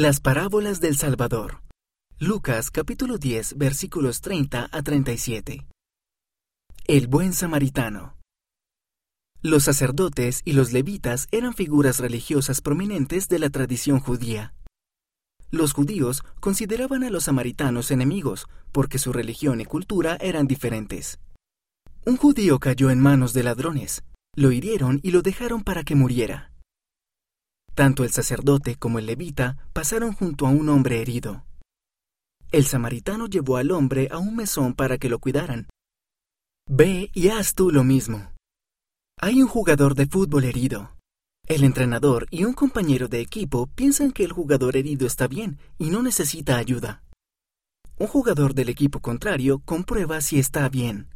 Las parábolas del Salvador. Lucas capítulo 10 versículos 30 a 37. El buen samaritano. Los sacerdotes y los levitas eran figuras religiosas prominentes de la tradición judía. Los judíos consideraban a los samaritanos enemigos porque su religión y cultura eran diferentes. Un judío cayó en manos de ladrones, lo hirieron y lo dejaron para que muriera. Tanto el sacerdote como el levita pasaron junto a un hombre herido. El samaritano llevó al hombre a un mesón para que lo cuidaran. Ve y haz tú lo mismo. Hay un jugador de fútbol herido. El entrenador y un compañero de equipo piensan que el jugador herido está bien y no necesita ayuda. Un jugador del equipo contrario comprueba si está bien.